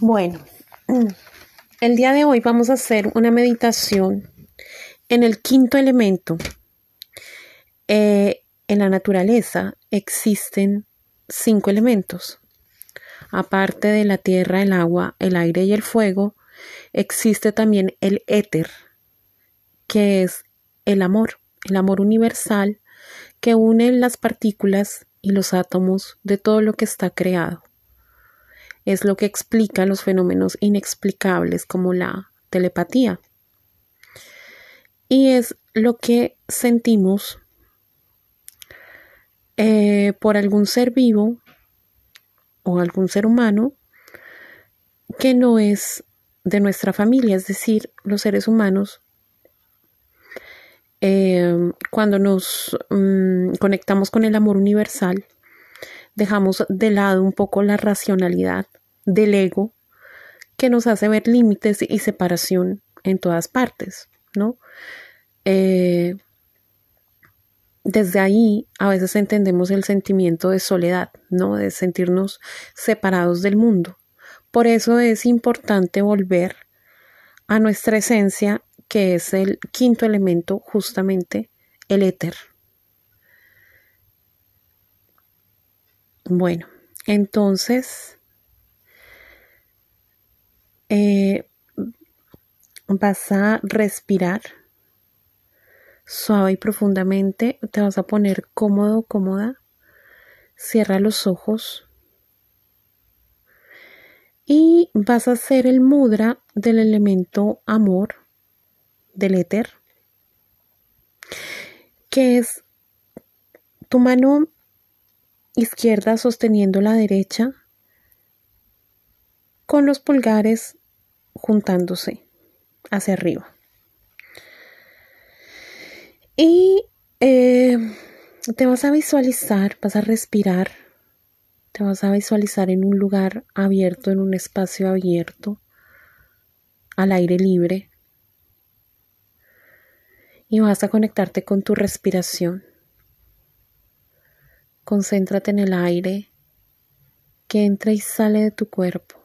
Bueno, el día de hoy vamos a hacer una meditación en el quinto elemento. Eh, en la naturaleza existen cinco elementos. Aparte de la tierra, el agua, el aire y el fuego, existe también el éter, que es el amor, el amor universal que une las partículas y los átomos de todo lo que está creado es lo que explica los fenómenos inexplicables como la telepatía. Y es lo que sentimos eh, por algún ser vivo o algún ser humano que no es de nuestra familia, es decir, los seres humanos, eh, cuando nos mm, conectamos con el amor universal, dejamos de lado un poco la racionalidad del ego que nos hace ver límites y separación en todas partes, ¿no? Eh, desde ahí a veces entendemos el sentimiento de soledad, ¿no? De sentirnos separados del mundo. Por eso es importante volver a nuestra esencia, que es el quinto elemento, justamente el éter. Bueno, entonces eh, vas a respirar suave y profundamente, te vas a poner cómodo, cómoda, cierra los ojos y vas a hacer el mudra del elemento amor, del éter, que es tu mano izquierda sosteniendo la derecha con los pulgares juntándose hacia arriba. Y eh, te vas a visualizar, vas a respirar, te vas a visualizar en un lugar abierto, en un espacio abierto, al aire libre. Y vas a conectarte con tu respiración. Concéntrate en el aire que entra y sale de tu cuerpo.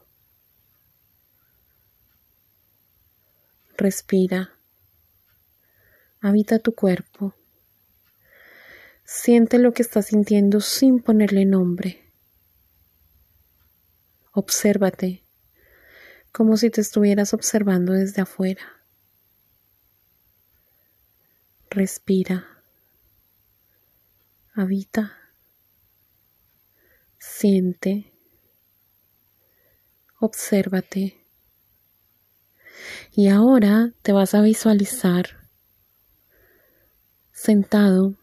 Respira. Habita tu cuerpo. Siente lo que estás sintiendo sin ponerle nombre. Obsérvate como si te estuvieras observando desde afuera. Respira. Habita. Siente. Obsérvate. Y ahora te vas a visualizar sentado,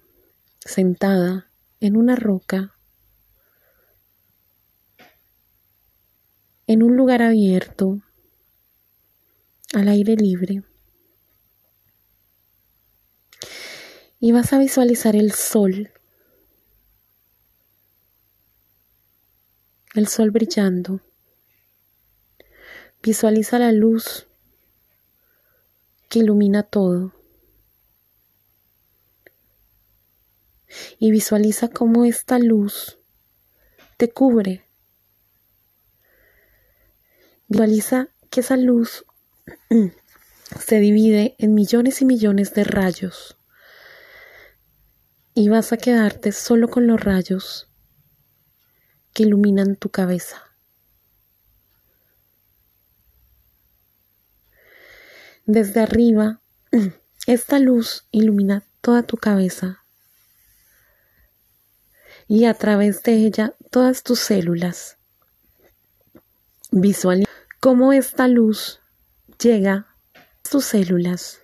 sentada en una roca, en un lugar abierto, al aire libre. Y vas a visualizar el sol, el sol brillando. Visualiza la luz que ilumina todo. Y visualiza cómo esta luz te cubre. Visualiza que esa luz se divide en millones y millones de rayos. Y vas a quedarte solo con los rayos que iluminan tu cabeza. Desde arriba, esta luz ilumina toda tu cabeza y a través de ella todas tus células. Visualiza cómo esta luz llega a tus células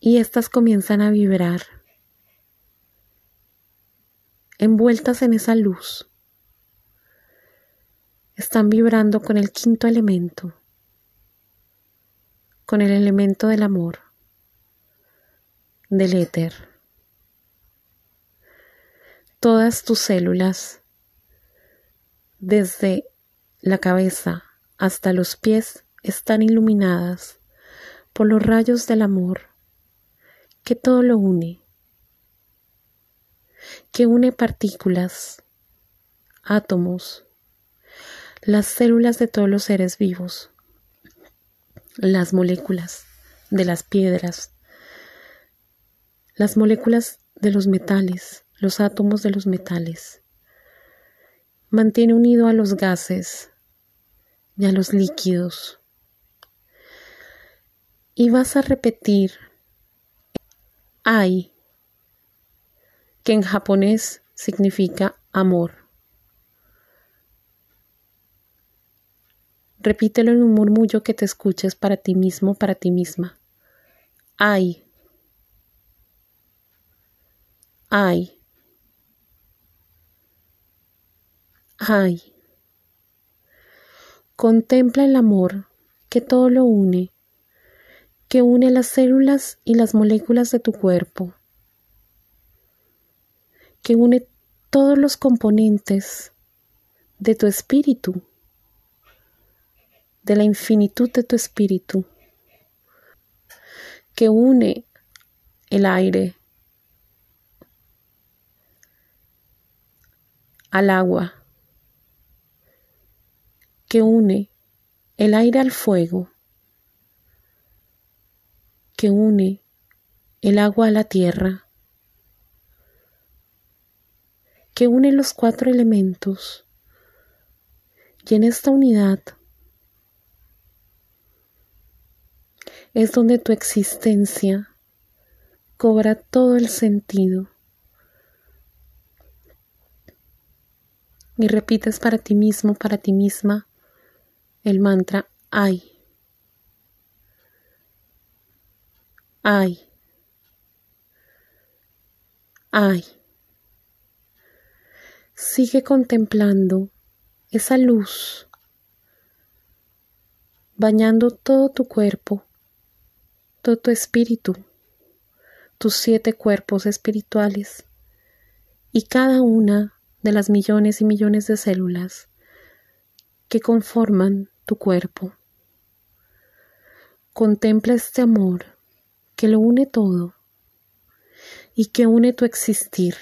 y éstas comienzan a vibrar envueltas en esa luz. Están vibrando con el quinto elemento con el elemento del amor, del éter. Todas tus células, desde la cabeza hasta los pies, están iluminadas por los rayos del amor que todo lo une, que une partículas, átomos, las células de todos los seres vivos, las moléculas de las piedras, las moléculas de los metales, los átomos de los metales. Mantiene unido a los gases y a los líquidos. Y vas a repetir ai, que en japonés significa amor. Repítelo en un murmullo que te escuches para ti mismo, para ti misma. Ay. Ay. Ay. Contempla el amor que todo lo une, que une las células y las moléculas de tu cuerpo, que une todos los componentes de tu espíritu de la infinitud de tu espíritu que une el aire al agua, que une el aire al fuego, que une el agua a la tierra, que une los cuatro elementos. Y en esta unidad es donde tu existencia cobra todo el sentido. Y repites para ti mismo, para ti misma, el mantra ay. Ay. Ay. Sigue contemplando esa luz bañando todo tu cuerpo todo tu espíritu, tus siete cuerpos espirituales y cada una de las millones y millones de células que conforman tu cuerpo. Contempla este amor que lo une todo y que une tu existir.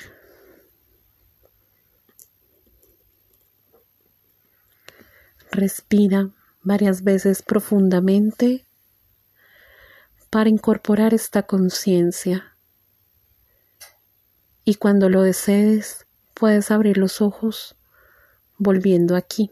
Respira varias veces profundamente para incorporar esta conciencia. Y cuando lo desees, puedes abrir los ojos volviendo aquí.